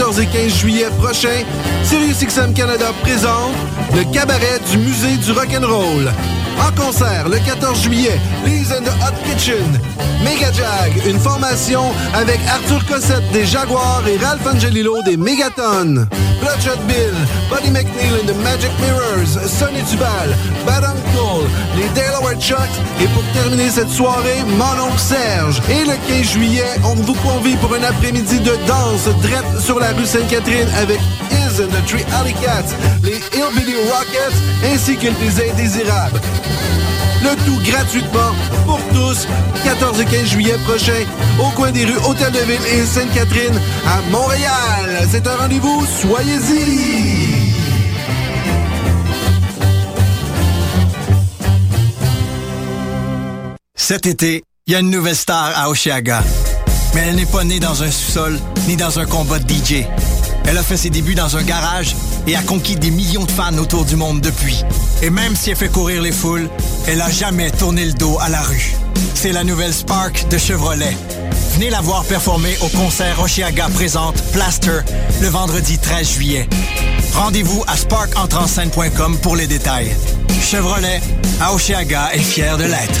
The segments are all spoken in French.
14 et 15 juillet prochains, SiriusXM Canada présente le cabaret du musée du rock'n'roll. En concert le 14 juillet, Lee's and the Hot Kitchen, Mega Jag, une formation avec Arthur Cossette des Jaguars et Ralph Angelillo des Megaton. Bloodshot Bill, Buddy McNeil and the Magic Mirrors, Sonny Duval, Bad Les Delaware Chucks et pour terminer cette soirée, Mon oncle Serge. Et le 15 juillet, on vous convie pour un après-midi de danse drette sur la rue Sainte-Catherine avec Is and the Three Alley Cats, les Hillbilly Rockets ainsi que les Indésirables. Le tout gratuitement pour tous, 14 et 15 juillet prochain, au coin des rues Hôtel de Ville et Sainte-Catherine à Montréal. C'est un rendez-vous, soyez-y! Cet été, il y a une nouvelle star à Oshiaga. Mais elle n'est pas née dans un sous-sol ni dans un combat de DJ. Elle a fait ses débuts dans un garage et a conquis des millions de fans autour du monde depuis. Et même si elle fait courir les foules, elle a jamais tourné le dos à la rue. C'est la nouvelle Spark de Chevrolet. Venez la voir performer au concert Oshiaga présente Plaster le vendredi 13 juillet. Rendez-vous à sparkentrenscène.com pour les détails. Chevrolet, à Oshiaga est fier de l'être.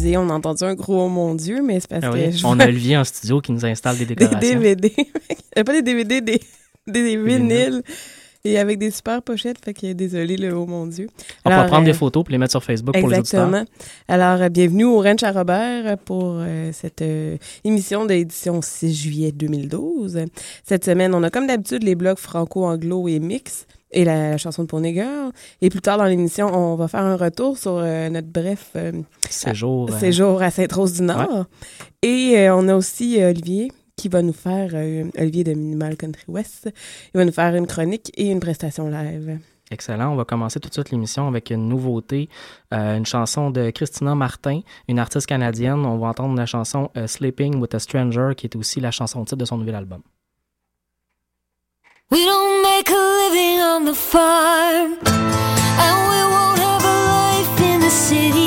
Excusez, on a entendu un gros oh mon Dieu, mais c'est parce Ah que oui, je On a Olivier en studio qui nous installe des des décorations. DVD. Euh, pas des DVD, des, des vinyles. Et avec des super pochettes, fait que désolé le oh mon Dieu. On va Alors, prendre des euh, photos pour les mettre sur Facebook pour les auditeurs. Exactement. Alors, euh, bienvenue au Ranch à Robert pour euh, cette émission d'édition 6 juillet 2012. Cette semaine, on a comme d'habitude les blogs franco-anglo et mix et la, chanson de Pony Girl. Et plus tard dans l'émission, on va faire un retour sur euh, notre bref euh, Séjour. euh, séjour à Sainte-Rose-du-Nord. Et euh, on a aussi Olivier qui va nous faire, Olivier de Minimal Country West, il va nous faire une chronique et une prestation live. Excellent. On va commencer tout de suite l'émission avec une nouveauté, euh, une chanson de Christina Martin, une artiste canadienne. On va entendre la chanson euh, Sleeping with a Stranger, qui est aussi la chanson titre de son nouvel album. We don't make a living on the farm, and we won't have a life in the city.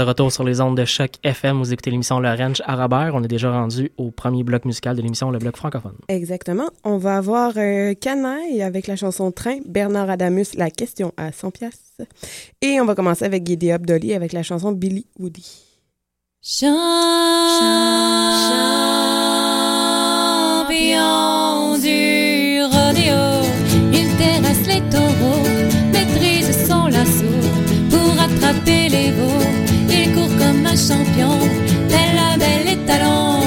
de retour sur les ondes de choc FM. Vous écoutez l'émission Lorange à Robert. On est déjà rendu au premier bloc musical de l'émission, le bloc francophone. Exactement. On va avoir euh, Canaille avec la chanson Train, Bernard Adamus, La question à 100 piastres. Et on va commencer avec Guédé Dolly avec la chanson Billy Woody. champion, tel la belle et talent,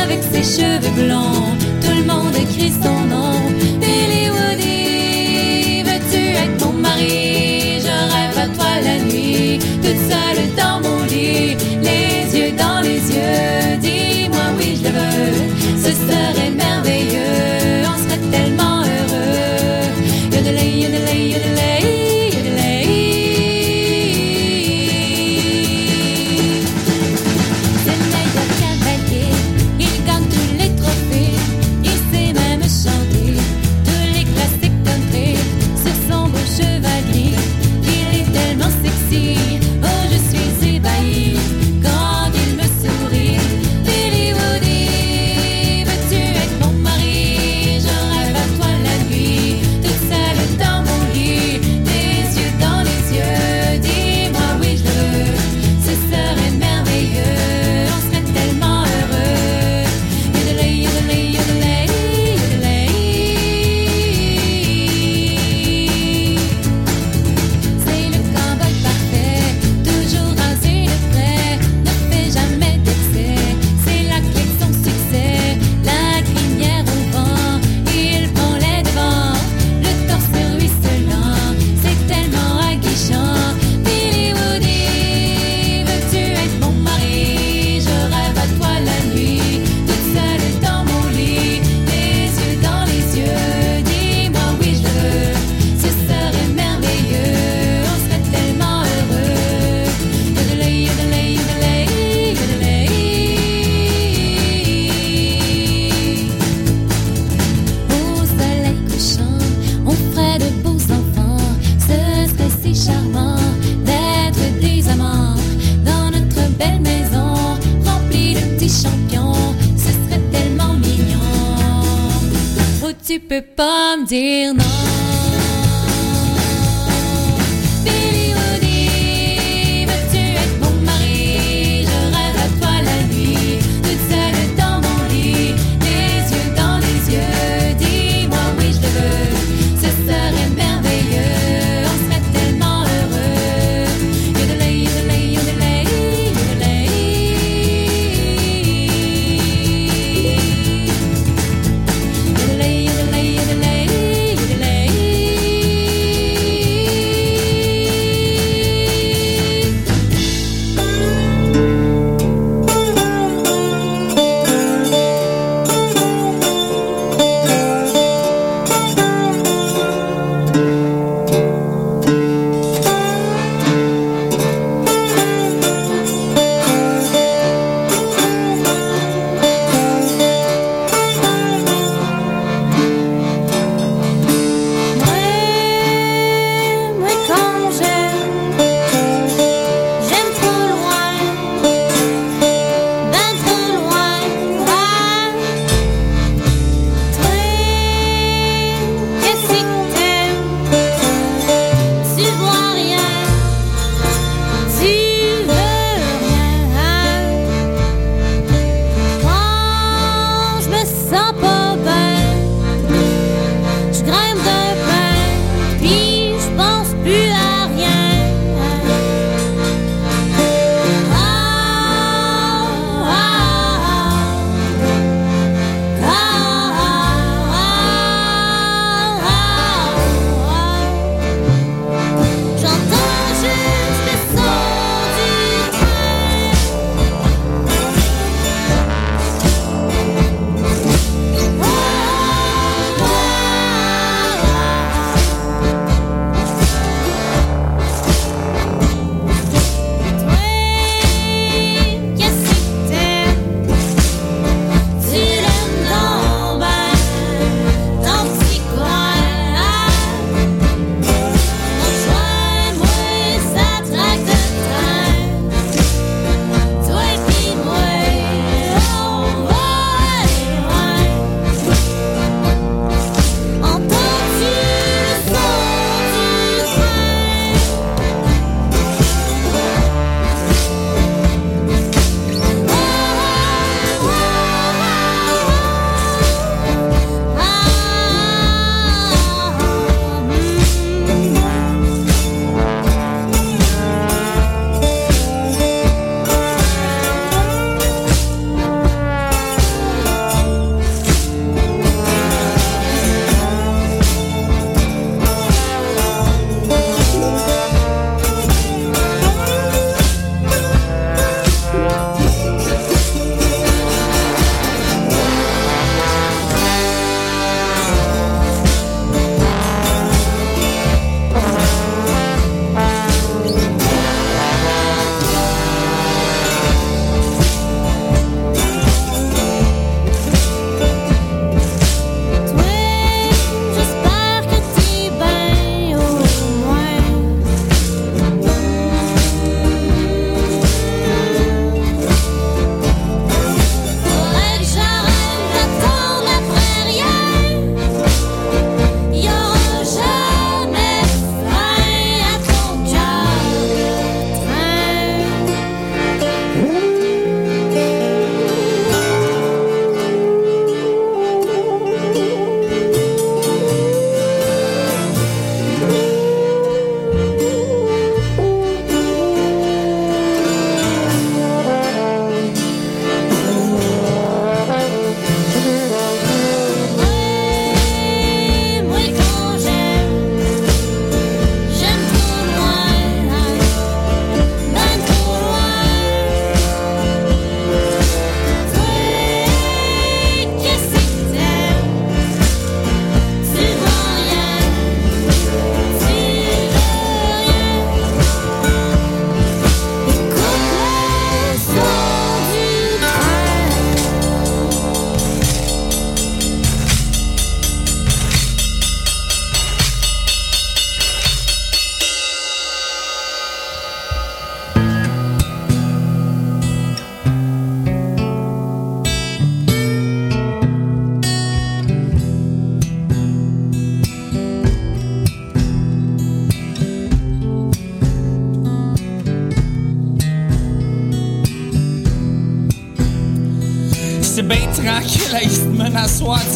avec ses cheveux blancs, tout le monde écrit son nom. Billy Woody, veux-tu être mon mari? Je rêve à toi la nuit, toute seule dans mon lit, les yeux dans les yeux.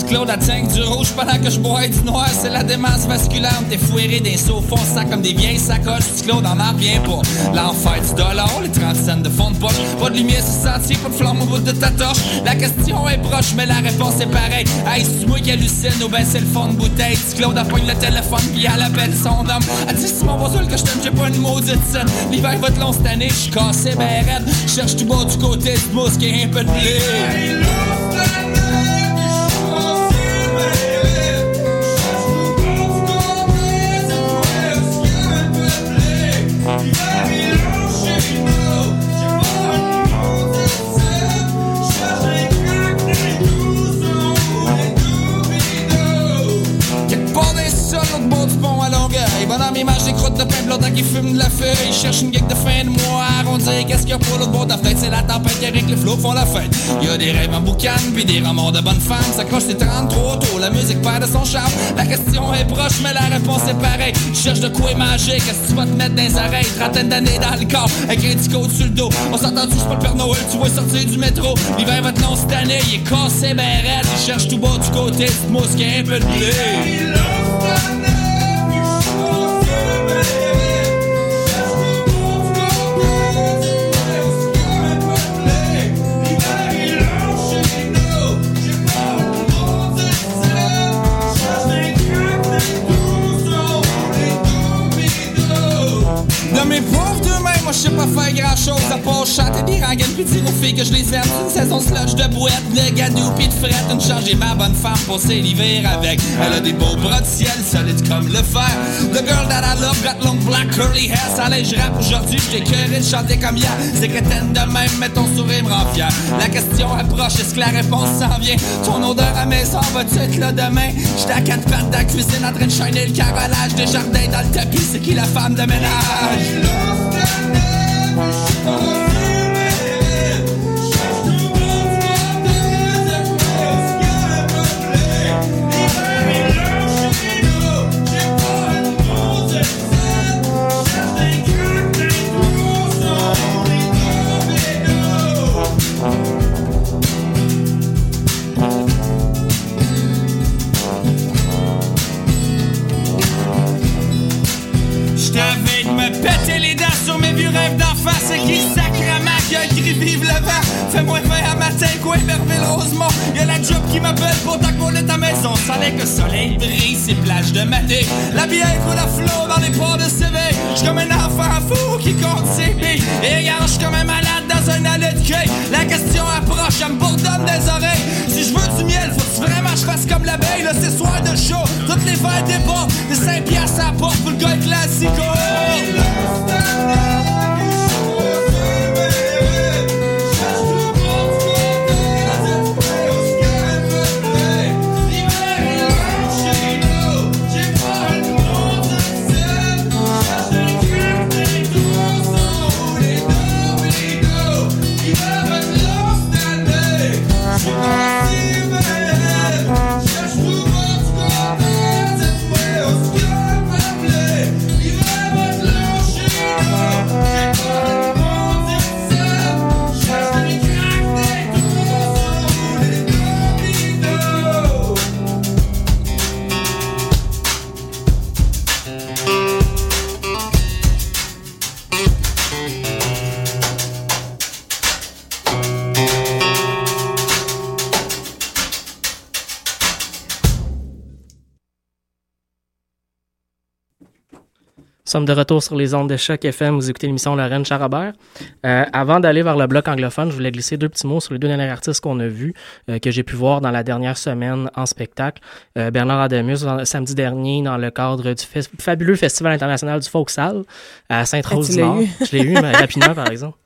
Claude tank du rouge pendant que je bois du noir. C'est la démence vasculaire. T'es fouéré des sauts ça comme des vieilles sacoches. Du Claude en revient pas. L'enfer du dollar, les 30 cents de fond de poche. Pas de lumière sur sentier, pas de flamme au bout de ta torche. La question est proche, mais la réponse est pareille. Hey, c'est moi qui hallucine ou ben c'est le fond de bouteille. Du Claude appogne le téléphone puis elle appelle son homme. Elle dit, c'est mon voisin que je t'aime, j'ai pas une maudite scène. L'hiver va être long cette année, je suis cassé, ben raide. Cherche tout bas du côté du mousse qui est un peu de blé. Feuille. Cherche une geek de fin de mois. On dirait qu'est-ce qu'il y a pour l'autre bord de la. C'est la tempête qui avec les flots font la fête. Y a des rêves en boucan, puis des remords de bonnes femmes. Ça cloche, c'est 30 trop tôt. La musique perd de son charme. La question est proche, mais la réponse est pareille. Tu cherches de quoi manger, qu'est-ce que tu vas te mettre dans les oreilles? Trentaine d'années dans le corps, avec un petit sur le dos. On s'entend tous, pas le Père Noël, tu vas sortir du métro. L'hiver va te long cette année, il est cassé, ben raide. Il cherche tout bas du côté, mousse qui a un peu de blé. Je sais pas faire grand chose à part chanter des rengaines puis dire aux que je les aime. Une saison slush de boîte, de gadou pis de fret, une charge et ma bonne femme pour l'hiver avec. Elle a des beaux bras de ciel, solides comme le fer. The girl that I love got long black curly hair. Ça allait, je rappe aujourd'hui, j'étais curé de chanter comme hier. C'est t'aimes de même, mais ton sourire me rend fier. La question approche, est-ce que la réponse s'en vient? Ton odeur à maison va-tu être là demain? J'étais à quatre pattes dans la cuisine en train de shiner le carrelage de jardin dans le tapis. C'est qui la femme de ménage? Quoi, Merville Rosemont Y'a la job qui m'appelle pour t'accoler ta maison. Sans que le soleil brille, ces plages de maté La bière coule à flot dans les ports de CV J'suis comme un enfant fou qui compte ses billes. Et regarde, j'suis comme un malade dans un allée de cueil. La question approche, elle me bourdonne des oreilles. Si je veux du miel, faut que vraiment je fasse comme l'abeille. Là c'est soir de show, toutes les verres débordent Des 5 piastres à la porte pour le gars classico Nous sommes de retour sur les ondes de choc FM. Vous écoutez l'émission Lorraine Charabert. Euh, avant d'aller vers le bloc anglophone, je voulais glisser deux petits mots sur les deux derniers artistes qu'on a vus, euh, que j'ai pu voir dans la dernière semaine en spectacle. Euh, Bernard Adamus, dans- samedi dernier, dans le cadre du fabuleux Festival international du Folksal à Ah, Sainte-Rose tu du l'as Nord. eu? Je l'ai eu, mais rapidement, par exemple.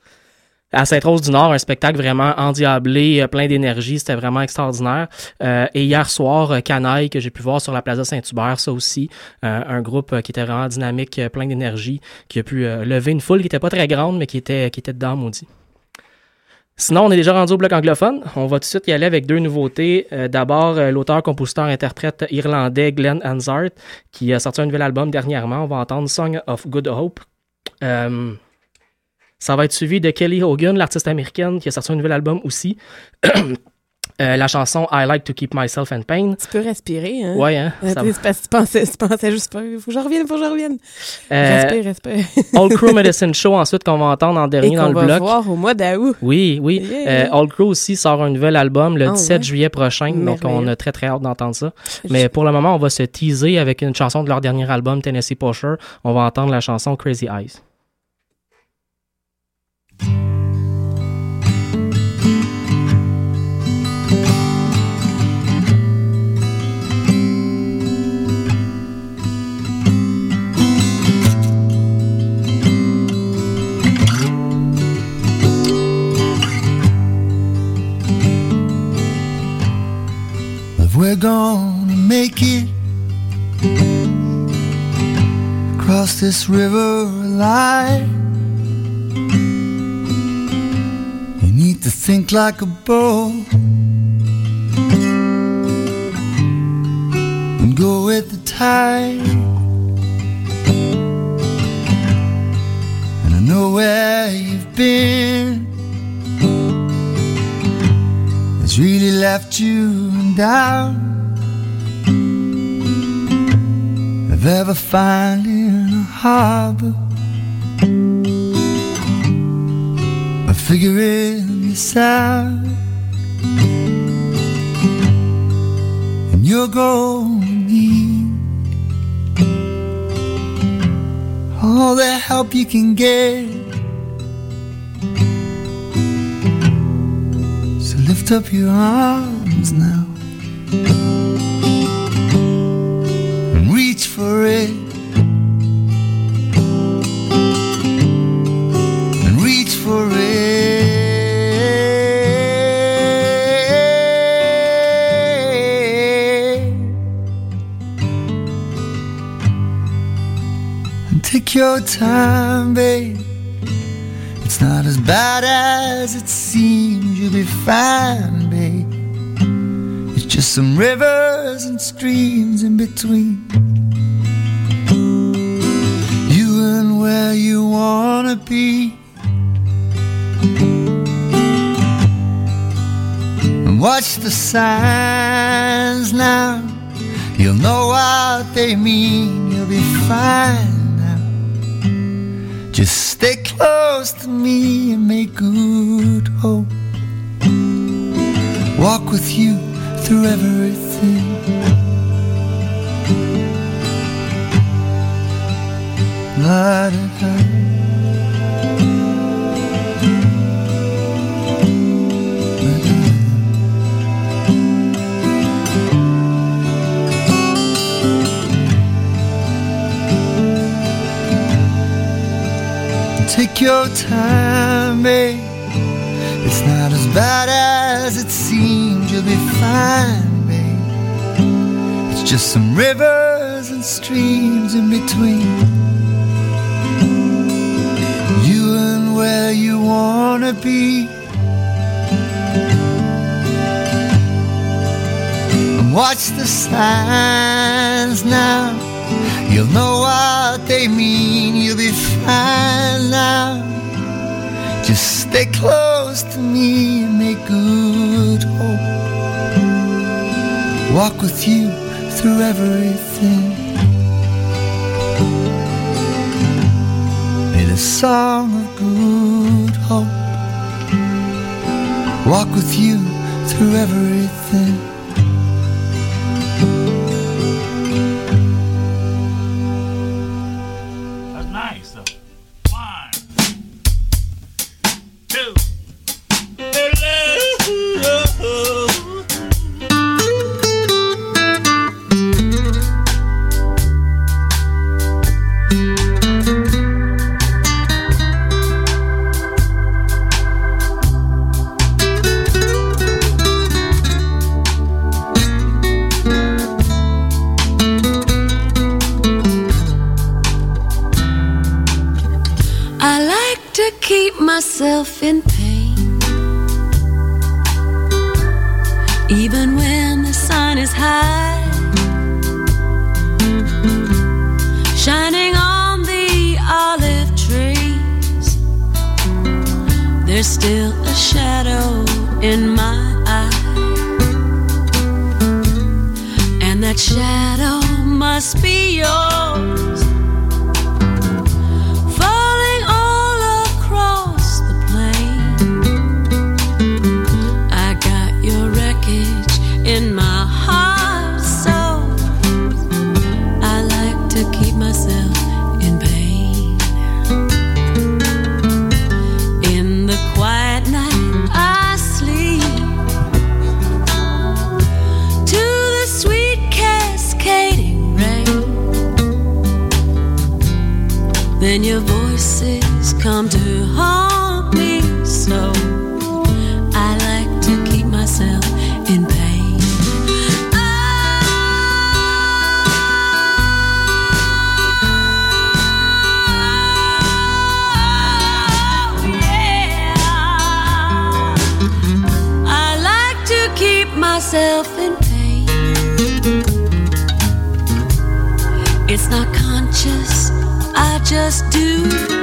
À Sainte-Rose-du-Nord, un spectacle vraiment endiablé, euh, plein d'énergie, c'était vraiment extraordinaire. Euh, et hier soir, euh, Canaille, que j'ai pu voir sur la Plaza Saint-Hubert, ça aussi, euh, un groupe qui était vraiment dynamique, plein d'énergie, qui a pu lever une foule qui était pas très grande, mais qui était, qui était dedans, maudit. Sinon, on est déjà rendu au bloc anglophone. On va tout de suite y aller avec deux nouveautés. D'abord, l'auteur, compositeur, interprète irlandais Glenn Hansard, qui a sorti un nouvel album dernièrement. On va entendre Song of Good Hope. Euh, ça va être suivi de Kelly Hogan, l'artiste américaine, qui a sorti un nouvel album aussi. Euh, la chanson I Like to Keep Myself in Pain. Tu peux respirer, hein? Ouais, hein? Euh, ça que tu pensais, tu pensais juste pas. Faut que je revienne, faut que je revienne. Euh, Respire, respire. Old Crew Medicine Show, ensuite, qu'on va entendre en Et dernier dans qu'on le va bloc. voir au mois d'août. Oui, oui. Yeah. Euh, Old Crew aussi sort un nouvel album le Ah 17 ouais. juillet prochain, donc on a très très hâte d'entendre ça. Mais pour le moment, on va se teaser avec une chanson de leur dernier album, Tennessee Pusher. On va entendre la chanson Crazy Eyes. We're gonna make it cross this river alive to think like a boat and go with the tide. And I know where you've been. It's really left you down. If ever finding a harbor. Or figuring and you're gonna need all the help you can get. So lift up your arms now and reach for it. Your time, babe. It's not as bad as it seems. You'll be fine, babe. It's just some rivers and streams in between. You and where you wanna be. And watch the signs now. You'll know what they mean. You'll be fine. Just stay close to me and make good hope. Walk with you through everything. La da da. Take your time, babe. It's not as bad as it seems. You'll be fine, babe. It's just some rivers and streams in between. You and where you wanna be. And watch the signs now. You'll know what they mean. You'll be fine now. Just stay close to me and make good hope. Walk with you through everything. May the song of good hope walk with you through everything. just do.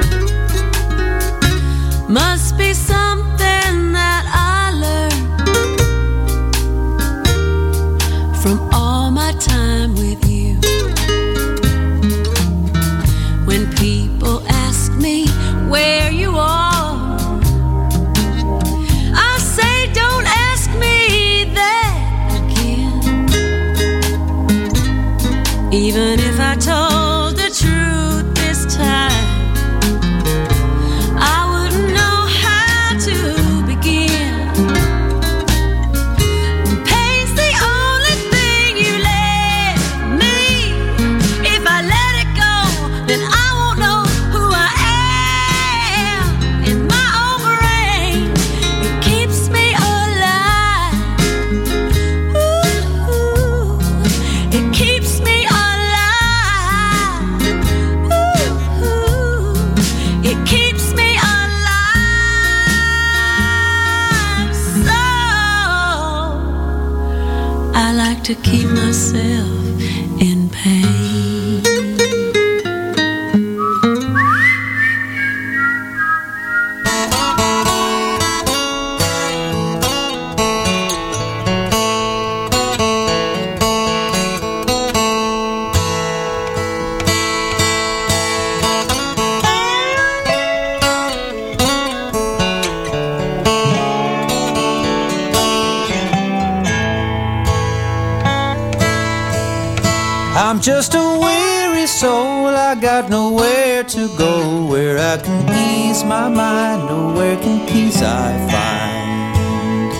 I'm just a weary soul. I got nowhere to go where I can ease my mind. Nowhere can peace I find.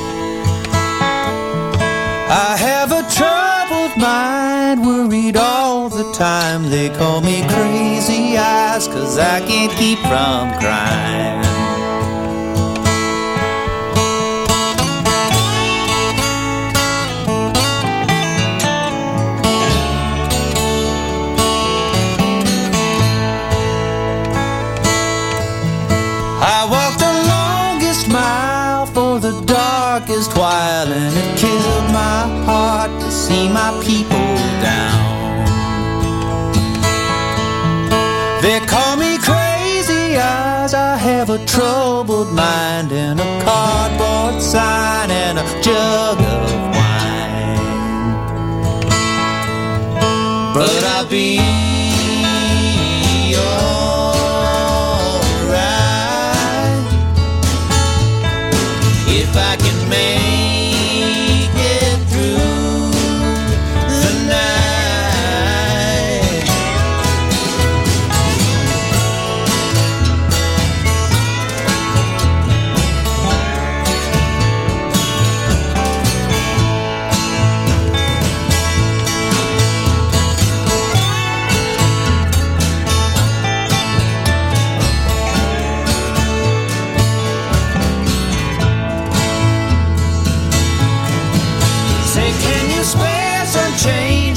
I have a troubled mind, worried all the time. They call me crazy eyes, cause I can't keep from crying. while, and it killed my heart to see my people down. They call me crazy eyes, I have a troubled mind, and a cardboard sign, and a jug change.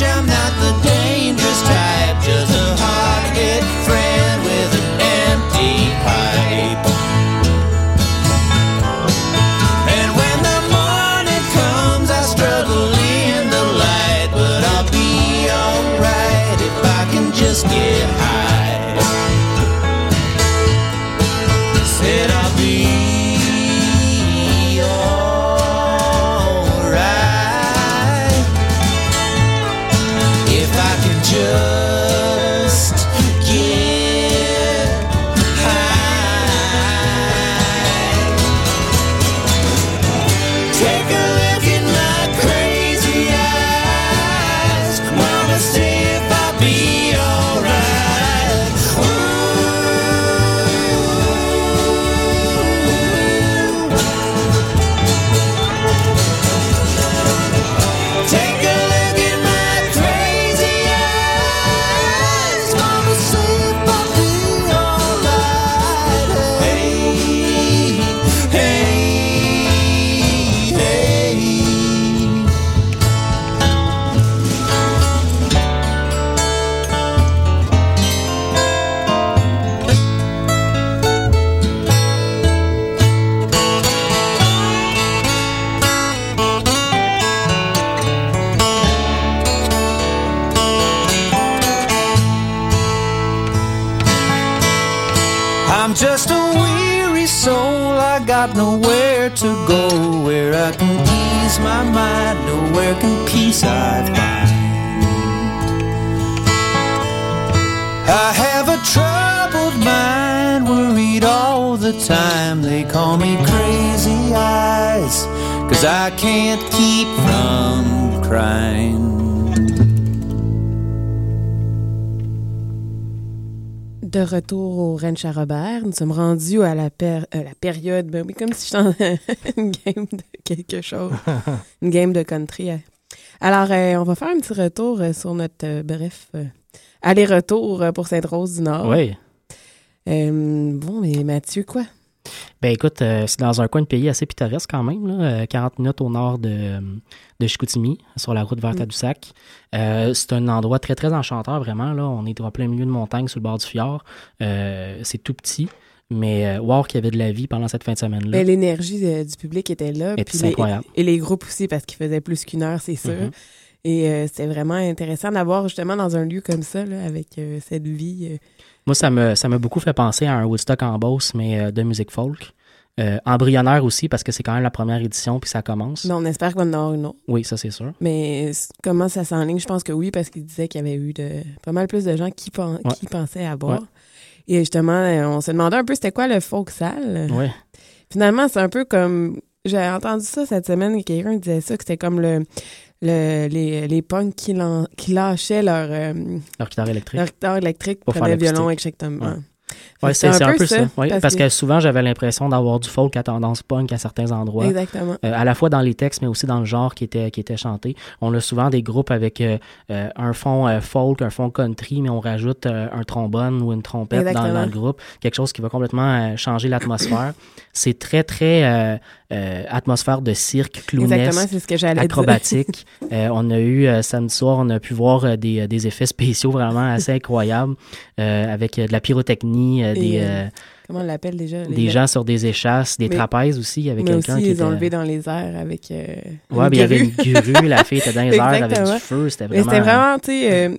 Call me crazy eyes, cause I can't keep from crying. De retour au Ranch à Robert, nous sommes rendus à la, per- euh, la période, ben oui, comme si j'étais dans une game de quelque chose, une game de country. Alors, euh, on va faire un petit retour euh, sur notre, euh, bref, euh, aller-retour euh, pour Sainte-Rose-du-Nord. Oui. Euh, bon, mais Mathieu, quoi? Ben écoute, euh, c'est dans un coin de pays assez pittoresque quand même, là, euh, 40 minutes au nord de, de Chicoutimi, sur la route vers Mm. Tadoussac. Euh, c'est un endroit très très enchanteur vraiment. Là. On est en plein milieu de montagne sur le bord du fjord. Euh, c'est tout petit, mais wow qu'il y avait de la vie pendant cette fin de semaine-là. Ben, L'énergie du public était là. Et puis c'est les- incroyable. Et les groupes aussi, parce qu'ils faisaient plus qu'une heure, c'est sûr. Mhm. Et c'était vraiment intéressant d'avoir justement dans un lieu comme ça, là, avec cette vie. Moi, ça me ça m'a beaucoup fait penser à un Woodstock en Beauce, mais euh, de musique folk. Euh, embryonnaire aussi, parce que c'est quand même la première édition, puis ça commence. Mais on espère qu'on en aura une autre. Oui, ça c'est sûr. Mais comment ça s'enligne? Je pense que oui, parce qu'il disait qu'il y avait eu de, pas mal plus de gens qui, pen- Ouais. qui pensaient à boire. Ouais. Et justement, euh, on se demandait un peu c'était quoi le folk sale. Ouais. Finalement, c'est un peu comme. J'ai entendu ça cette semaine, et quelqu'un disait ça, que c'était comme le, le, les, les punks qui, qui lâchaient leur, euh, Leur guitare électrique. leur guitare électrique Pour faire le violon, exactement. Ouais. Ouais, c'est un peu ça. Oui, parce, parce que... souvent, j'avais l'impression d'avoir du folk à tendance punk à certains endroits. Exactement. Euh, à la fois dans les textes, mais aussi dans le genre qui était, qui était chanté. On a souvent des groupes avec euh, un fond euh, folk, un fond country, mais on rajoute un trombone ou une trompette dans, dans le groupe. Quelque chose qui va complètement changer l'atmosphère. c'est très, très euh, atmosphère de cirque, clownesque, ce que acrobatique. Euh, on a eu, euh, samedi soir, on a pu voir des, des effets spéciaux vraiment assez incroyables avec de la pyrotechnie, Et, des... Comment on l'appelle déjà? des gens? sur des échasses, des Mais- trapèzes aussi. Il y avait mais quelqu'un qui était... ont levé dans les airs avec. euh, il y avait une grue, la fille était dans les airs avec du feu, c'était Mais vraiment... c'était vraiment, tu sais, euh,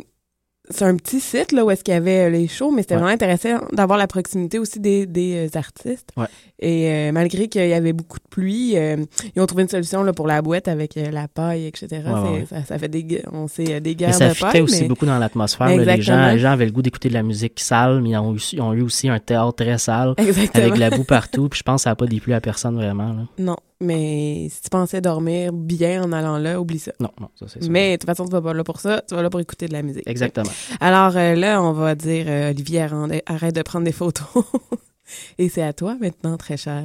c'est un petit site là, où est-ce qu'il y avait euh, les shows, mais c'était Ouais. vraiment intéressant d'avoir la proximité aussi des, des euh, artistes. Ouais. Et euh, malgré qu'il y avait beaucoup de pluie, euh, ils ont trouvé une solution là, pour la boîte avec euh, la paille, etc. Ouais. Ça, ça fait des, on sait, des Mais ça de fitait paille. aussi mais- beaucoup dans l'atmosphère. Les gens, les gens avaient le goût d'écouter de la musique sale, mais ils ont, eu, ils ont eu aussi un théâtre très sale, Exactement. avec de la boue partout. Puis je pense que ça n'a pas déplu à personne vraiment. là. Non, mais si tu pensais dormir bien en allant là, oublie ça. Non, non, ça c'est sûr. Mais de toute façon, tu vas pas là pour ça, tu vas là pour écouter de la musique. Exactement. Alors euh, là, on va dire, euh, Olivier, arrête arrête de prendre des photos. Et c'est à toi maintenant, très cher.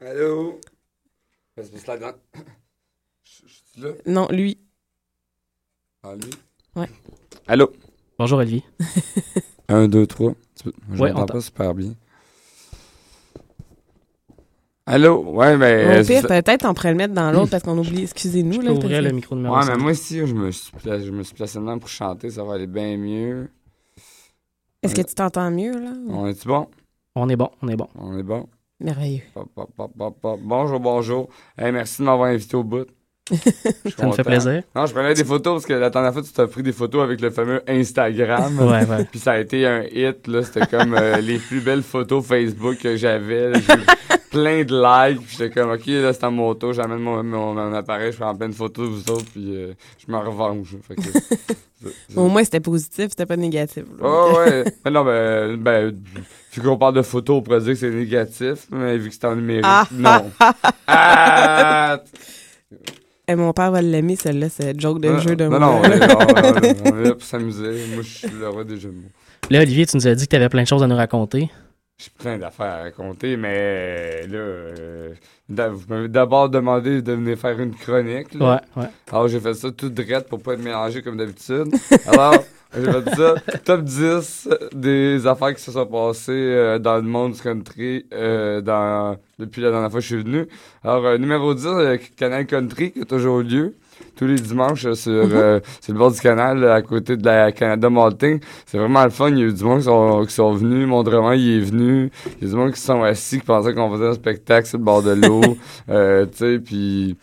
Allô? Je suis là? Non, lui. Ah, lui? Ouais. Allô? Bonjour, Olivier. Un, deux, trois. Tu Je Ouais, m'entends pas super bien. Allô? Ouais, mais. Au c'est pire, ça. peut-être on pourrait le mettre dans l'autre parce qu'on oublie. Excusez-nous. là, parce que- micro numéro Ouais, mais moi aussi, je me suis placé, je me suis placé dedans pour chanter, ça va aller bien mieux. Est-ce que tu t'entends mieux, là? On est-tu bon? On est bon, on est bon. On est bon? Merveilleux. Pop, pop, pop, pop, pop. Bonjour, bonjour. Hey, merci de m'avoir invité au bout. Ça me fait plaisir. Non, je prenais des photos parce que la dernière fois, tu t'as pris des photos avec le fameux Instagram. Ouais, ouais. Puis ça a été un hit, là. C'était comme euh, les plus belles photos Facebook que j'avais. Plein de likes. Puis j'étais comme, OK, là, c'est à mon tour. J'amène mon, mon, mon appareil, je prends plein de photos de vous autres. Puis euh, je me revanche. Fait que, Au moins, c'était positif, c'était pas négatif. là. Oh, ouais. Mais non, ben, ben, vu qu'on parle de photos, on pourrait dire que c'est négatif, mais vu que c'est en numérique, Ah. non. Ah! Eh, mon père va l'aimer, celle-là, c'est joke de Non, jeu de non, mots. non, on est, là, on est- on est là pour s'amuser. Moi, je suis le roi des jeux de mots. Là, Olivier, tu nous as dit que tu avais plein de choses à nous raconter. J'ai plein d'affaires à raconter, mais là, euh, vous m'avez d'abord demandé de venir faire une chronique. là. Ouais, ouais. Alors, j'ai fait ça tout drette pour pas être mélangé comme d'habitude. Alors, j'ai fait ça. Top 10 des affaires qui se sont passées euh, dans le monde du country euh, dans, depuis la dernière fois que je suis venu. Alors, euh, numéro 10, euh, Canal Country, qui a toujours lieu. Tous les dimanches sur, euh, sur le bord du canal, là, à côté de la Canada Malting. C'est vraiment le fun. Il y a eu du monde qui sont, qui sont venus. Mondrement, il est venu. Il y a du monde qui se sont assis, qui pensaient qu'on faisait un spectacle sur le bord de l'eau. euh, tu sais, puis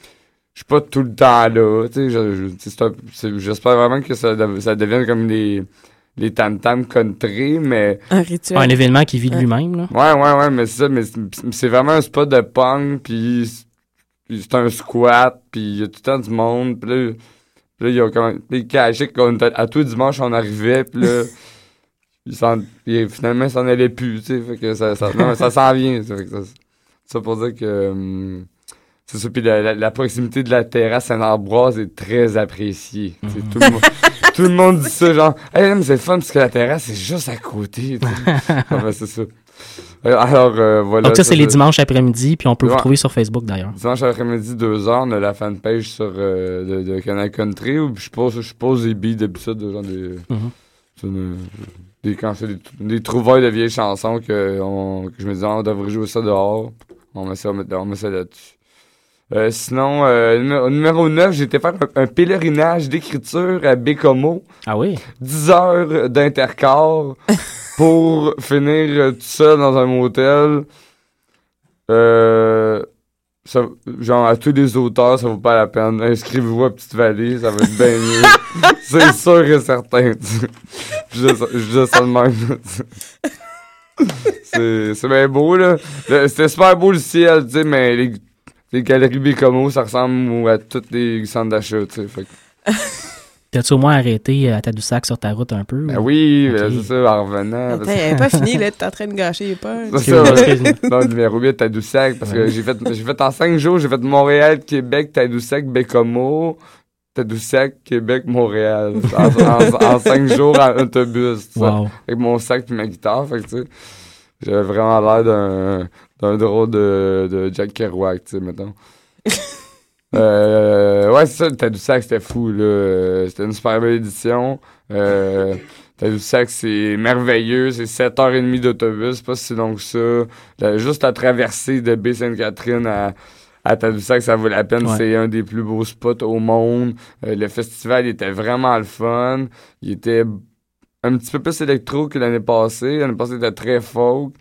je suis pas tout le temps là. Tu sais, j'espère vraiment que ça, ça devienne comme les les tam-tams country, mais... Un rituel. Un événement qui vit de lui-même, là. Ouais, ouais, ouais, mais c'est ça, mais c'est- c'est vraiment un spot de punk, puis c'est- un squat, puis il y a tout le temps du monde, puis là, puis là il y a comme les cachés qu'on à tous les dimanches on arrivait, puis là, puis finalement, ça s'en allait plus, tu sais, fait que ça, ça, non, ça s'en vient, ça, fait que ça, ça pour dire que, hum, c'est ça, puis la, la- la proximité de la terrasse Saint-Ambroise est très appréciée, sais, tout, le monde, tout le monde dit ça, genre, hey, mais c'est fun, parce que la terrasse, c'est juste à côté, tu sais. C'est ça. Euh, Alors, euh, voilà. Donc ça, c'est les dimanches après-midi, puis on peut vous trouver sur Facebook d'ailleurs. Dimanche après-midi, 2h, on a la fanpage sur, euh, de, de Canal Country où je pose, je pose des beats d'habitude, de genre des, Mhm. une- des, quand des, des trouvailles de vieilles chansons que, on- que je me dis, ah, on devrait jouer ça dehors. On met ça, on met, on met ça là-dessus. Euh, sinon, euh, numéro 9, j'ai été faire un, un pèlerinage d'écriture à Bécomo. Ah oui? 10 heures d'intercorps pour finir tout seul dans un motel. Euh, ça- genre, à tous les auteurs, ça vaut pas la peine. Inscrivez-vous à Petite Vallée, ça va être bien mieux. C'est sûr et certain. tu sais. Je dis ça- de même. tu sais. C'est c'est bien beau, là. C'était super beau le ciel, tu sais, mais les, les galeries Bécomo, ça ressemble à tous les centres d'achat, tu sais. Fait que- T'as-tu au moins arrêté euh, à Tadoussac sur ta route un peu? Ben ou- oui, ben, c'est ça, en revenant. Elle n'est pas finie, là. T'es en train de gâcher les punchs. C'est ça. Non, numéro 8, Tadoussac, parce que j'ai fait, j'ai fait en 5 jours, j'ai fait Montréal, Québec, Tadoussac, Bécomo, Tadoussac, Québec, Montréal. En 5 jours en autobus, tu sais, Wow. avec mon sac et ma guitare, fait que tu sais, j'avais vraiment l'air d'un, d'un drôle de, de Jack Kerouac, tu sais, mettons. Euh, ouais, c'est ça, le Tadoussac, c'était fou, là. C'était une super belle édition. Euh, Tadoussac, c'est merveilleux. C'est 7h30 d'autobus, pas si long que ça. Juste la traversée de Baie-Sainte-Catherine à, à Tadoussac, ça vaut la peine. Ouais. C'est un des plus beaux spots au monde. Euh, le festival était vraiment le fun. Il était un petit peu plus électro que l'année passée. L'année passée, il était très folk.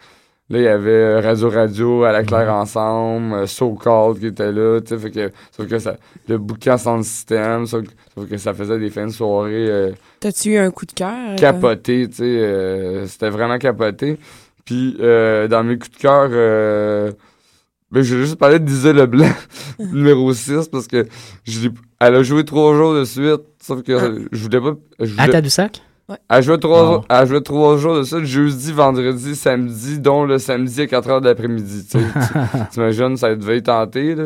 Là, il y avait euh, Radio Radio à la Claire Ensemble, euh, So Called qui était là, tu sais, fait que, sauf que ça, le bouquin sans le système, sauf, que- sauf que ça faisait des fins de soirée euh, T'as-tu eu un coup de cœur? euh? capoté, tu sais, euh, c'était vraiment capoté. Puis, euh, dans mes coups de cœur, euh, ben, je vais juste parler de Lisa Leblanc, numéro 6, parce que je l'ai- elle a joué trois jours de suite, sauf que je voulais pas... je À voulais- Elle jouait trois, trois jours de ça, jeudi, vendredi, samedi, dont le samedi à 4 heures d'après-midi. tu sais. Tu- T'imagines, ça devait y tenter, là.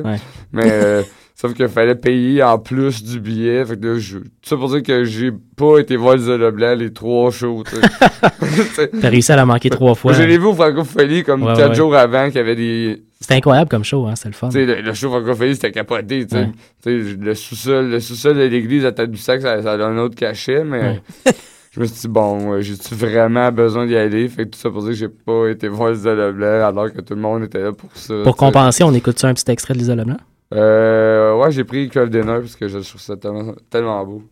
Mais, euh, sauf qu'il fallait payer en plus du billet. Fait que là, je- tout ça pour dire que j'ai pas été voir Lisa Leblanc les trois shows. T'as réussi à la manquer trois fois. Je l'ai vu au Francophonie comme Ouais, quatre ouais. jours avant qu'il y avait des, C'était incroyable comme show, hein, c'est le fun. le, le show francophonie, c'était capoté, tu sais. Ouais. Le sous-sol, le sous-sol de l'église à Tadoussac, ça, ça a un autre cachet, mais je me suis dit, bon, euh, j'ai-tu vraiment besoin d'y aller? Fait que tout ça pour dire que j'ai pas été voir Lisa Leblanc alors que tout le monde était là pour ça. Pour compenser, on écoute ça un petit extrait de Lisa Leblanc? Euh, ouais, j'ai pris Cove Dinner parce que je trouve ça tellement, tellement beau.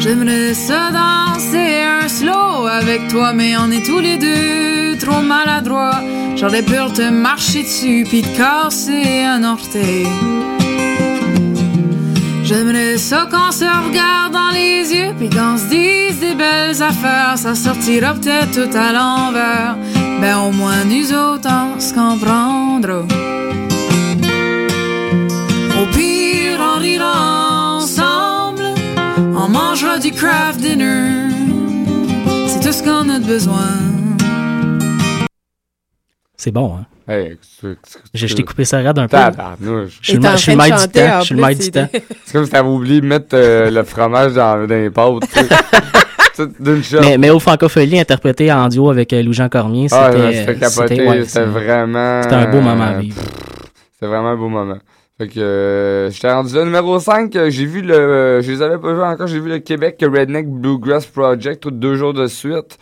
J'aimerais ça danser un slow avec toi, mais on est tous les deux trop maladroits. J'aurais peur de marcher dessus puis de casser un orteil. J'aimerais ça qu'on se regarde dans les yeux puis qu'on se dise des belles affaires. Ça sortira peut-être tout à l'envers. Ben au moins nous autres on se comprendra. Au pire on rira ensemble. On mangera du craft dinner. C'est tout ce qu'on a de besoin. C'est bon, hein? Hey, je t'ai coupé ça raide un peu. Tabarnouche. Je suis le maître du temps. Je suis le maître du temps. C'est comme si t'avais oublié de mettre euh, le fromage dans, dans les pâtes. D'une. Mais, mais au Francophonie, interprété en duo avec euh, Louis-Jean Cormier, c'était... Ah, ouais, c'était ouais, C'était c'est- vraiment. C'était un beau moment à vivre. C'était vraiment un beau moment. Fait que euh, j'étais rendu là. Numéro 5, euh, j'ai vu le. euh, je les avais pas vus encore, j'ai vu le Québec Redneck Bluegrass Project tous deux jours de suite.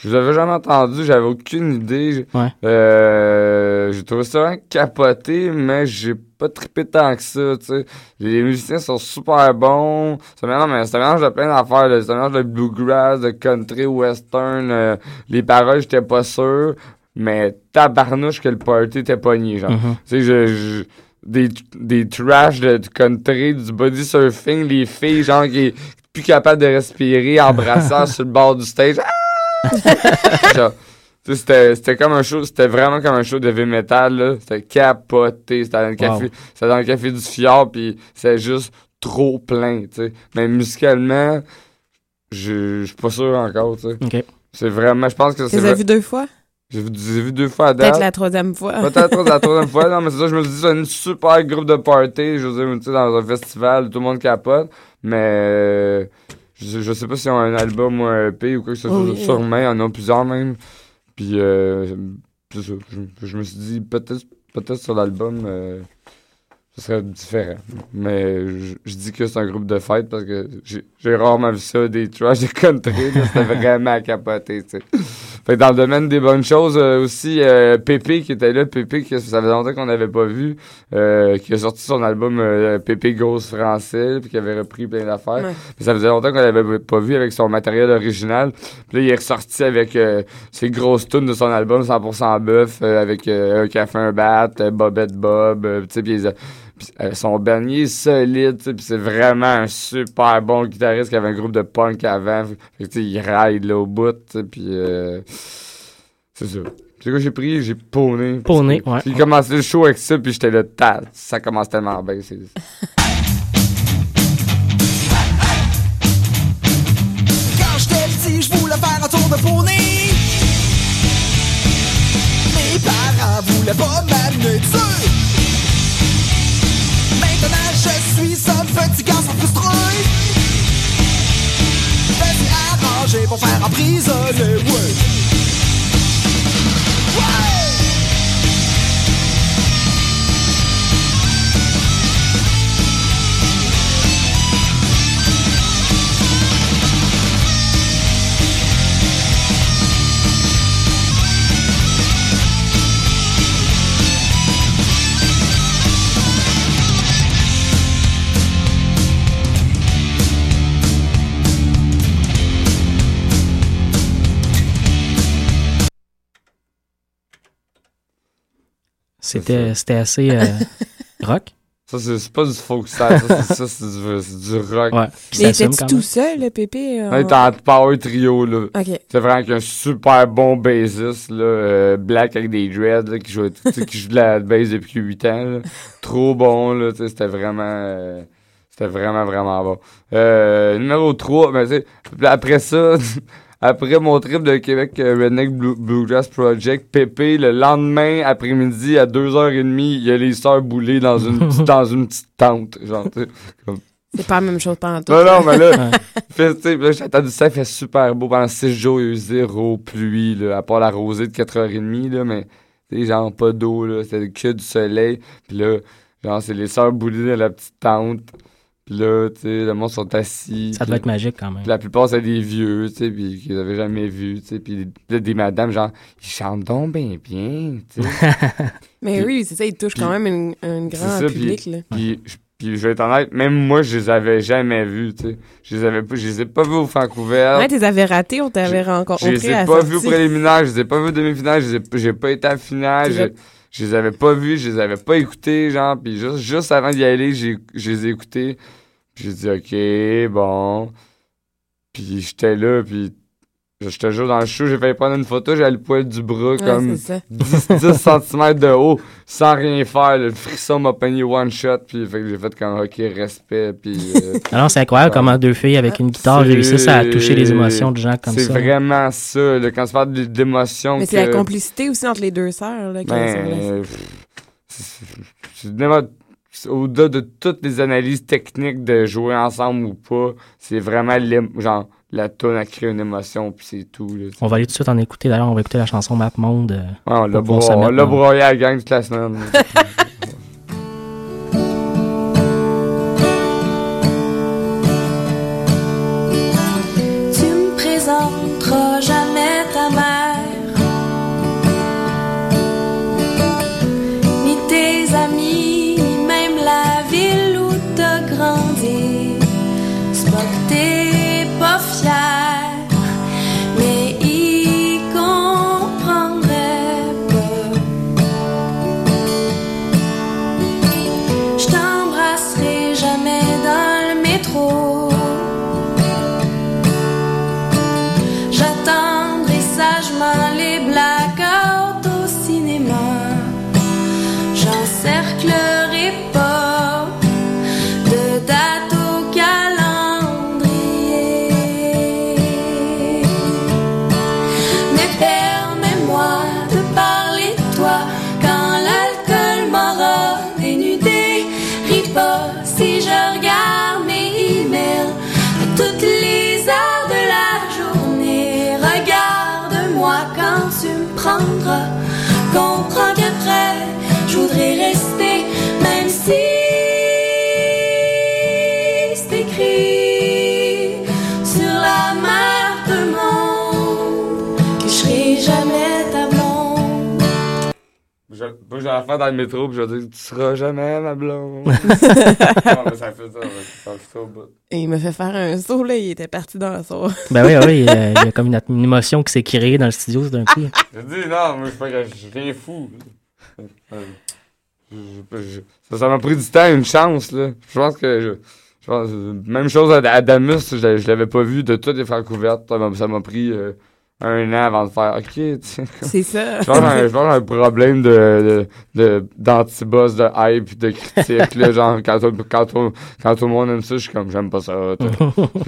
Je les avais jamais entendus, j'avais aucune idée. J'ai- Ouais. Euh, j'ai trouvé ça vraiment capoté, mais j'ai pas trippé tant que ça, tu sais. Les musiciens sont super bons. C'est un mélange, mélange de plein d'affaires, un mélange de bluegrass, de country, western. euh, les paroles, j'étais pas sûr. Mais tabarnouche que le party était pogné, genre. Mhm. Tu sais, je, je- des, des trash de, du country, du body surfing, les filles, genre, qui est plus capable de respirer, embrassant sur le bord du stage. Ah! Tu C'était, c'était comme un show, c'était vraiment comme un show de heavy metal, là. C'était capoté. C'était dans le café, Wow. c'était dans le café du Fjord, puis c'est juste trop plein, tu sais. Mais musicalement, je je suis pas sûr encore, tu sais. C'est vraiment, je pense que Tu c'est. les as vrai- vus deux fois? J'ai vu, vu deux fois à date. Peut-être la troisième fois. Peut-être la troisième fois, non, mais c'est ça, je me suis dit, c'est un super groupe de party, je veux dire, tu sais, dans un festival, tout le monde capote, mais je, je sais pas s'ils ont un album ou un EP ou quoi que ce soit, sûrement, ils en ont plusieurs même, puis euh, c'est ça, je, je me suis dit, peut-être peut-être sur l'album, euh, ce serait différent, mais je, je dis que c'est un groupe de fête parce que j'ai j'ai rarement vu ça, des trash de country, c'était vraiment à capoter, tu sais. Fait que dans le domaine des bonnes choses, euh, aussi, euh, Pépé qui était là, Pépé, que ça faisait longtemps qu'on n'avait pas vu, euh, qui a sorti son album euh, Pépé Ghost français, puis qui avait repris plein d'affaires. Ouais. Puis ça faisait longtemps qu'on l'avait pas vu avec son matériel original. Puis là, il est ressorti avec euh, ses grosses tunes de son album 100% bœuf, euh, avec euh, un café, un bat, Bobette Bob, euh, tu sais, euh, son dernier est solide, puis c'est vraiment un super bon guitariste qui avait un groupe de punk avant. Fait que, tu sais, il ride là au bout, puis euh, c'est ça. C'est quoi j'ai pris? J'ai pawné. Pawné, ouais. Puis il commençait le show avec ça, puis j'étais là, ça commence tellement bien. c'est- Quand j'étais petit, je voulais faire un tour de poney. Mes parents voulaient pas m'amener dessus. Suis un petit garçon frustré. Je me suis arrangé pour faire emprisonner. Ouais! C'était c'était assez euh, rock. Ça, c'est c'est pas du folk style, ça, c'est ça, c'est du, c'est du rock. Ouais. Mais était-tu tout seul, le Pépé? euh, On est en power trio, là. Ok. C'est vraiment qu'un super bon bassiste, là, euh, black avec des dreads, là, qui joue, tu sais, qui joue de la bass depuis 8 ans, là. Trop bon, là, c'était vraiment, euh, c'était vraiment, vraiment bon. Euh, numéro 3, ben, tu sais, puis après ça, après mon trip de Québec euh, Redneck Blue- Bluegrass Project, Pépé, le lendemain après-midi, à 2h30, il y a les sœurs boulées dans une, petite- dans une petite tente, genre, tu sais, comme... C'est pas la même chose pendant tout. Non, non, mais là, fait, tu sais, là, j'ai attendu ça, il fait super beau. Pendant six jours, il y a eu zéro pluie, là, à part la rosée de 4h30, là, mais, sais, genre, pas d'eau, là, c'était que du soleil. Puis là, genre, c'est les sœurs boulées dans la petite tente. Puis là, tu sais, le monde sont assis. Ça devait être magique quand même. puis la plupart, c'est des vieux, tu sais, puis qu'ils avaient jamais vu, tu sais. Puis là, des madames, genre, ils chantent donc bien bien, tu sais. Mais oui, c'est ça, il touche quand même une- un grand public. là. Puis, je- puis je vais être honnête, même moi, je les avais jamais vus, tu sais. Je les avais pas, je les ai pas vus au Vancouver. Ouais, tu les avais ratés, on t'avait Je rencontré les ai pas vus au préliminaire, je les ai pas vus au demi-finale, je j'ai pas été à la finale, je, les avais pas vus, je les avais pas écoutés, genre, puis juste, avant d'y aller, je les ai écoutés. J'ai dit, OK, bon. Puis j'étais là, puis je te jure, dans le show, j'ai failli prendre une photo, j'avais le poil du bras comme c'est ça. 10, 10 cm de haut, sans rien faire. Le frisson m'a pogné one shot, puis fait que j'ai fait comme, OK, respect, puis... euh, Alors, c'est incroyable comment deux filles avec une guitare réussissent à toucher les émotions de gens comme ça. C'est vraiment ça, là, quand tu parles d'émotions. Mais c'est la complicité aussi entre les deux sœurs. Là, qui Ben, euh, Au-delà de toutes les analyses techniques de jouer ensemble ou pas, c'est vraiment genre la tonne a créé une émotion puis c'est tout. Là, On va aller tout de suite en écouter. D'ailleurs, on va écouter la chanson Map Monde. euh, Ouais, on l'a broyé à la gang toute la semaine. prendras. Comprends qu'après, je voudrais rester, même si c'est écrit sur la map de monde que je serai jamais ta blonde. Je, moi, j'allais faire dans le métro, puis je vais dire, tu seras jamais ma blonde. non, mais ça fait ça, ouais, Et il m'a fait faire un saut, là, il était parti dans le saut. Ben oui, oui, il y a comme une, une émotion qui s'est créée dans le studio d'un coup. J'ai dit, non, moi, je suis pas, je viens fou. Euh, je- je- je- ça ça m'a pris du temps, une chance, là. Je pense que, je, je pense, même chose à, à Damus, je, je l'avais pas vu de toutes les francouvertes. Ça m'a- Ça m'a pris euh, un an avant de faire, ok. C'est ça. Je pense que j'ai un- un problème de, de, de, d'antiboss, de hype, de critique, là, genre, quand, tout- quand, tout- quand tout le monde aime ça, je suis comme, j'aime pas ça,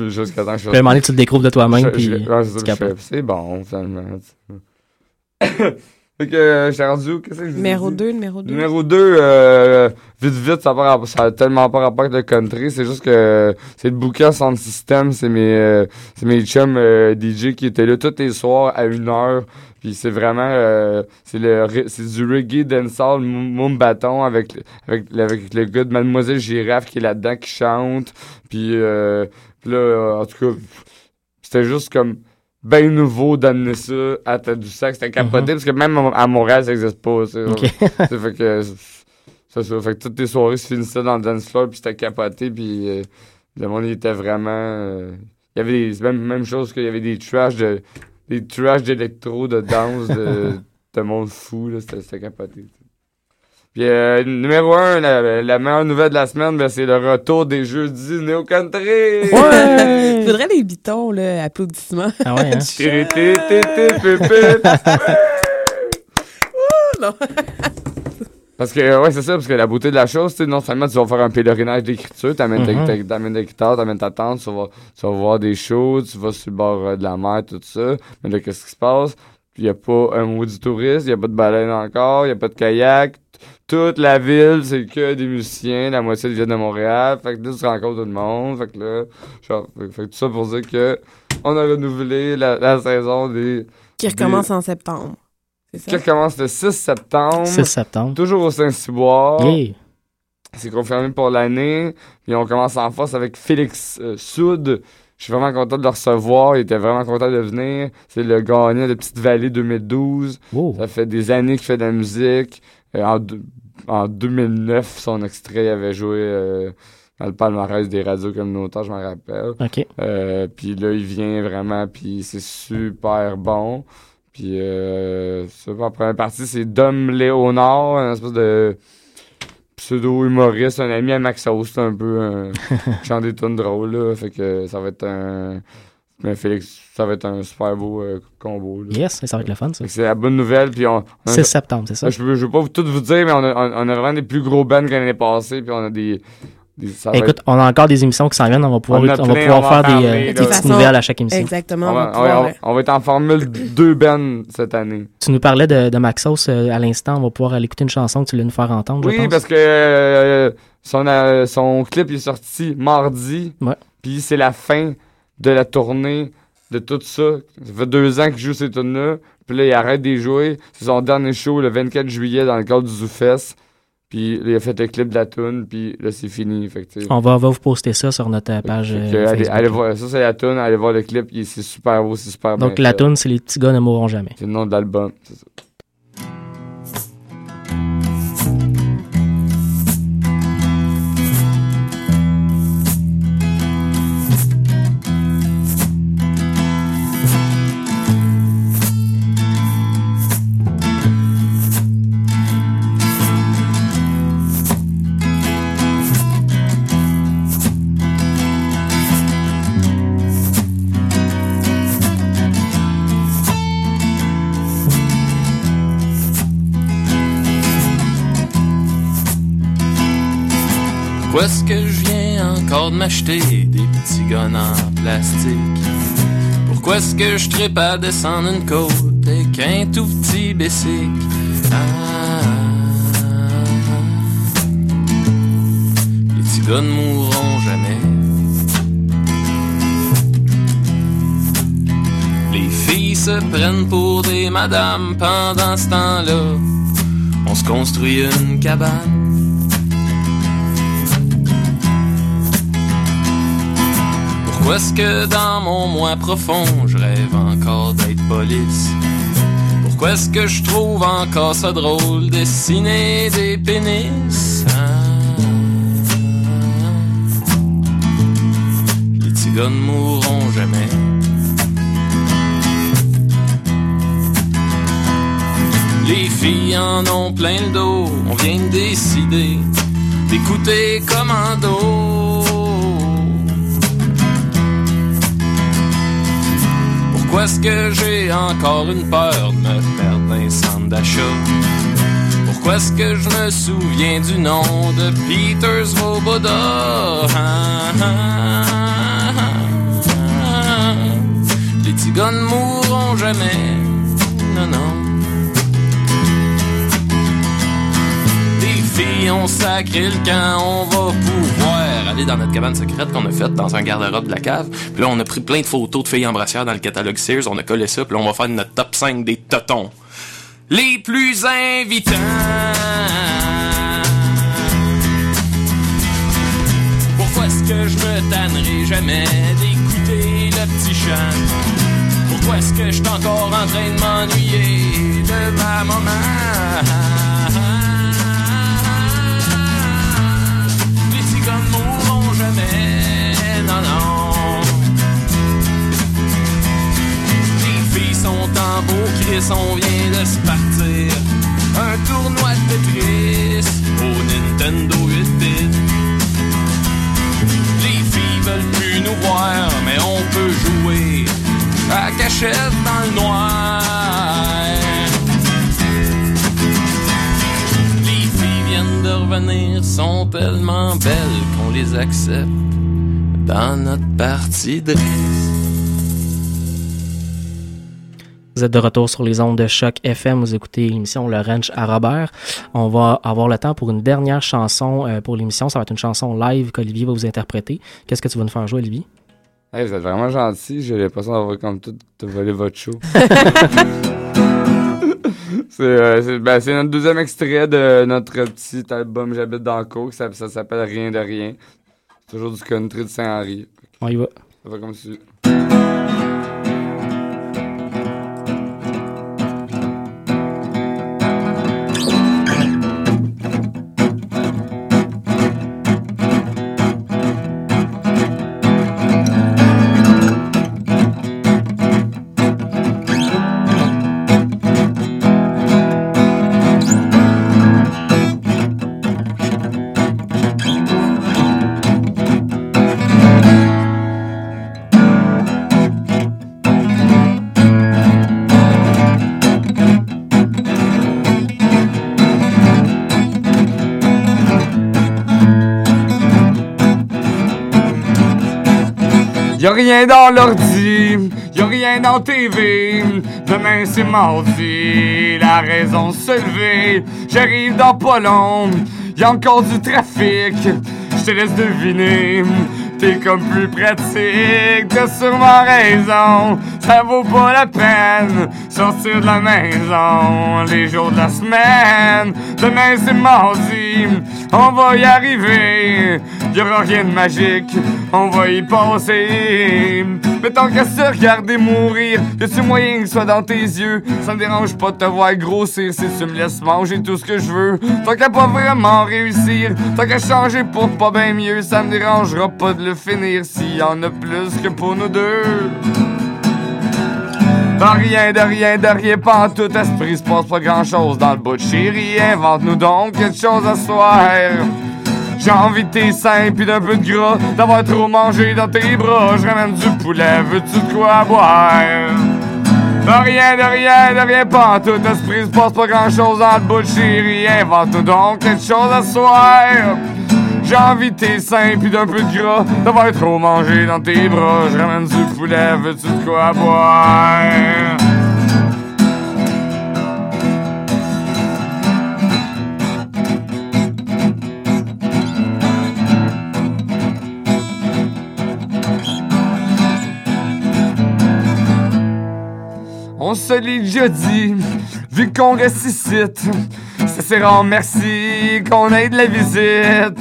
Jusqu'à temps que je Puis à un moment donné, tu le découvres de toi-même, Je- puis je- ouais, c'est ça, tu je capotes. fais, C'est bon, finalement. Fait que, euh, j'étais rendu où? Qu'est-ce que je Numéro dit? 2, numéro 2. Numéro 2, euh, vite vite, ça rapport- ça a tellement pas rapport avec le country, c'est juste que c'est le bouquin Sound System, c'est mes, euh, c'est mes chums euh, DJ qui étaient là tous les soirs à une heure, puis c'est vraiment, euh, c'est le, c'est du reggae dancehall moum bâton avec, avec, avec le gars de Mademoiselle Girafe qui est là-dedans qui chante, puis euh, puis là, en tout cas, c'était juste comme ben nouveau d'amener ça à Tadoussac. C'était capoté parce que même à Montréal, ça n'existe pas. ça. Ça fait que c'est ça. Fait que toutes les soirées se finissaient dans le dance floor puis c'était capoté puis euh, le monde il était vraiment. euh, il y avait des. Même, même chose qu'il y avait des trash de. Des trash d'électro, de danse, de, de monde fou. là. C'était c'était capoté. Puis euh, numéro un, la, la meilleure nouvelle de la semaine, ben, c'est le retour des jeudis Néo Country. Ouais! Faudrait les bitons, là, applaudissements. Ah ouais, hein? Non. Parce que, ouais, c'est ça, parce que la beauté de la chose, c'est non seulement tu vas faire un pèlerinage d'écriture, t'amènes ta- Mhm. ta- t'amènes ta guitare, t'amènes ta tente, tu vas, tu vas voir des shows, tu vas sur le bord euh, de la mer, tout ça. Mais là, qu'est-ce qui se passe? Il n'y a pas un mot du touriste, il n'y a pas de baleine encore, il n'y a pas de kayak. Toute la ville, c'est que des musiciens, la moitié viennent de Montréal. Fait que là, tu rencontres tout le monde. Fait que là, genre, fait, que tout ça pour dire que on a renouvelé la, la saison des. Qui des- recommence en septembre. C'est ça? qui recommence le 6 septembre. 6 septembre. Toujours au Saint-Cyboire. Yeah. C'est confirmé pour l'année. Puis on commence en force avec Félix euh, Soud. Je suis vraiment content de le recevoir. Il était vraiment content de venir. C'est le gagnant de Petite Vallée 2012. Ça fait des années qu'il fait de la musique. Euh, en, deux- en 2009, son extrait avait joué euh, dans le palmarès des radios communautaires, je m'en rappelle. OK. Euh, puis là, il vient vraiment, puis c'est super bon. Puis euh, ça, en première partie, c'est Dom Léonard, un espèce de pseudo-humoriste, un ami à Maxos, c'est un peu un qui chante des tunes drôles, là. Fait que ça va être un... Mais Félix, ça va être un super beau euh, combo. Là. Yes, ça va être le fun, ça. C'est la bonne nouvelle. Puis on, on a- 6 septembre, c'est ça? Je, veux- je veux pas tout vous dire, mais on a, on, on a vraiment des plus gros bands que l'année passée. Puis on a des. des- ça va Écoute, être- on a encore des émissions qui s'en viennent. On va pouvoir, On va pouvoir on va faire des, parler, euh, des petites nouvelles à chaque émission. Exactement. on, on va, va on va- pouvoir- on va être en formule deux bands cette année. Tu nous parlais de, de Maxos euh, à l'instant. On va pouvoir aller écouter une chanson que tu voulais nous faire entendre, je Oui, pense. parce que euh, son, euh, son clip est sorti mardi. Ouais. Puis c'est la fin de la tournée de tout ça. Ça fait deux ans qu'il joue ces tunes-là. Puis là, il arrête de les jouer. C'est son dernier show le 24 juillet dans le cadre du ZooFest. Puis là, il a fait le clip de la tune. Puis là, c'est fini. Fait que, On va, on va vous poster ça sur notre page euh, allez, voir. Ça, c'est la tune. Allez voir le clip. C'est super beau. C'est super Donc bien la tune, c'est Les petits gars ne mourront jamais. C'est le nom de l'album. c'est ça. De m'acheter des petits guns en plastique? Pourquoi est-ce que je tripe à descendre une côte serait qu'un tout petit bessic. Ah, les tigres ne mourront jamais. Les filles se prennent pour des madames pendant ce temps-là. On se construit une cabane. Pourquoi est-ce que dans mon moi profond, je rêve encore d'être police? Pourquoi est-ce que je trouve encore ça drôle dessiner des pénis? Ah. Les tigres ne mourront jamais. Les filles en ont plein le dos, on vient de décider d'écouter commando. Pourquoi est-ce que j'ai encore une peur de me perdre dans un centre d'achat? Pourquoi est-ce que je me souviens du nom de Peter Svoboda? Les tigres ne mourront jamais, non, non. Filles ont sacré le camp, on va pouvoir aller dans notre cabane secrète qu'on a faite dans un garde-robe de la cave. Puis là, on a pris plein de photos de filles en brassière dans le catalogue Sears, on a collé ça, puis là, on va faire notre top 5 des totons. Les plus invitants. Pourquoi est-ce que je me tannerai jamais d'écouter le petit chant? Pourquoi est-ce que je suis encore en train de m'ennuyer de ma maman? Les filles sont en beau Chris, on vient de se partir. Un tournoi de Tetris au Nintendo 8 bits. Les filles veulent plus nous voir, mais on peut jouer à cachette dans le noir. Les filles viennent de revenir, sont tellement belles qu'on les accepte dans notre partie de Vous êtes de retour sur les ondes de choc FM. Vous écoutez l'émission Le Ranch à Robert. On va avoir le temps pour une dernière chanson euh, pour l'émission. Ça va être une chanson live qu'Olivier va vous interpréter. Qu'est-ce que tu vas nous faire jouer, Olivier? Hey, vous êtes vraiment gentil. J'ai l'impression d'avoir comme tout de voler votre show. c'est euh, ben, c'est notre deuxième extrait de notre petit album J'habite dans le cours. Ça, ça s'appelle Rien de rien. Toujours du country de Saint-Henri. On y va. Ça va comme si. TV. Demain c'est mardi, la raison se lever. J'arrive dans pas long, y'a encore du trafic. Je te laisse deviner, t'es comme plus pratique. T'as sûrement raison, ça vaut pas la peine. Sortir de la maison les jours de la semaine. Demain c'est mardi, on va y arriver. Y'aura rien de magique, on va y passer. Mais tant qu'à se regarder mourir, y'a-tu moyen que ce soit dans tes yeux? Ça me dérange pas de te voir grossir si tu me laisses manger tout ce que je veux. Tant qu'à pas vraiment réussir, tant qu'à changer pour pas bien mieux, ça me dérangera pas de le finir s'il y en a plus que pour nous deux. Pas rien de rien de rien, pas en tout esprit, se passe pas grand chose dans le bout de chérie. Invente-nous donc quelque chose à soir. J'ai envie de tes seins pis d'un peu de gras, d'avoir trop mangé dans tes bras. Je ramène du poulet, veux-tu de quoi boire? De rien, de rien, de rien, pas en tout esprit, se passe pas grand chose le bout chérie. Invente-nous donc quelque chose à soir. J'ai envie de tes seins pis d'un peu de gras, d'avoir trop mangé dans tes bras. Je ramène du poulet, veux-tu de quoi boire? On se l'est déjà dit, vu qu'on ressuscite. Ça c'est rare, merci qu'on ait de la visite.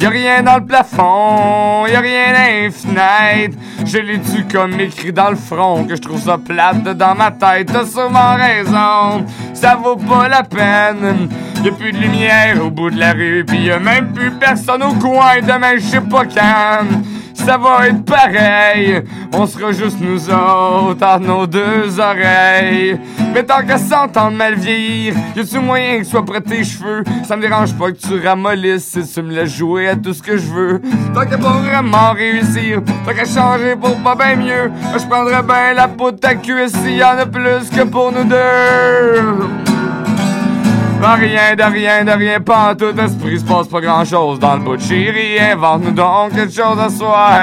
Y a rien dans le plafond, y a rien dans les. Je l'ai tu comme écrit dans le front, que je trouve ça plate dans ma tête. T'as sûrement raison, ça vaut pas la peine. Y a plus de lumière au bout de la rue, pis y a même plus personne au coin. Demain, je sais pas quand ça va être pareil. On sera juste nous autres à nos deux oreilles. Mais tant qu'à s'entendre mal vieillir, y a-tu moyen que soit près tes cheveux? Ça me dérange pas que tu ramollisses si tu me laisses jouer à tout ce que je veux. Tant qu'à pas vraiment réussir, tant qu'à changer pour pas bien mieux, je prendrais bien la peau de ta cuisse s'il y en a plus que pour nous deux. De rien, de rien, de rien, pas en tout esprit, se passe pas grand chose dans le bout de chérie. Invente-nous donc quelque chose à soir.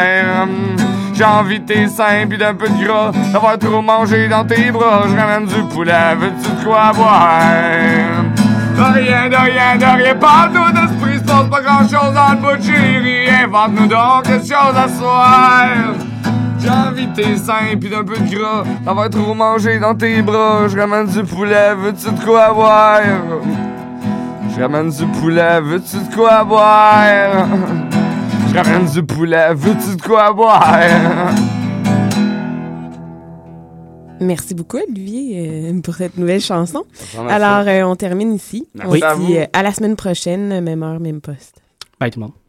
J'ai envie de tes seins pis d'un peu de gras, d'avoir trop mangé dans tes bras. Je ramène du poulet, veux-tu de quoi boire? De rien, de rien, de rien, pas tout esprit, se passe pas grand chose dans le bout de chérie. Invente-nous donc quelque chose à soir. J'ai envie de tes seins pis d'un peu de gras D'avoir trop mangé dans tes bras Je ramène du poulet, veux-tu de quoi boire? Je ramène du poulet, veux-tu de quoi boire? Je ramène du poulet, veux-tu de quoi boire? Merci beaucoup, Olivier, euh, pour cette nouvelle chanson. Alors, euh, on termine ici. Merci on se dit euh, à la semaine prochaine, même heure, même poste. Bye tout le monde.